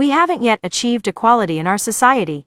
We haven't yet achieved equality in our society.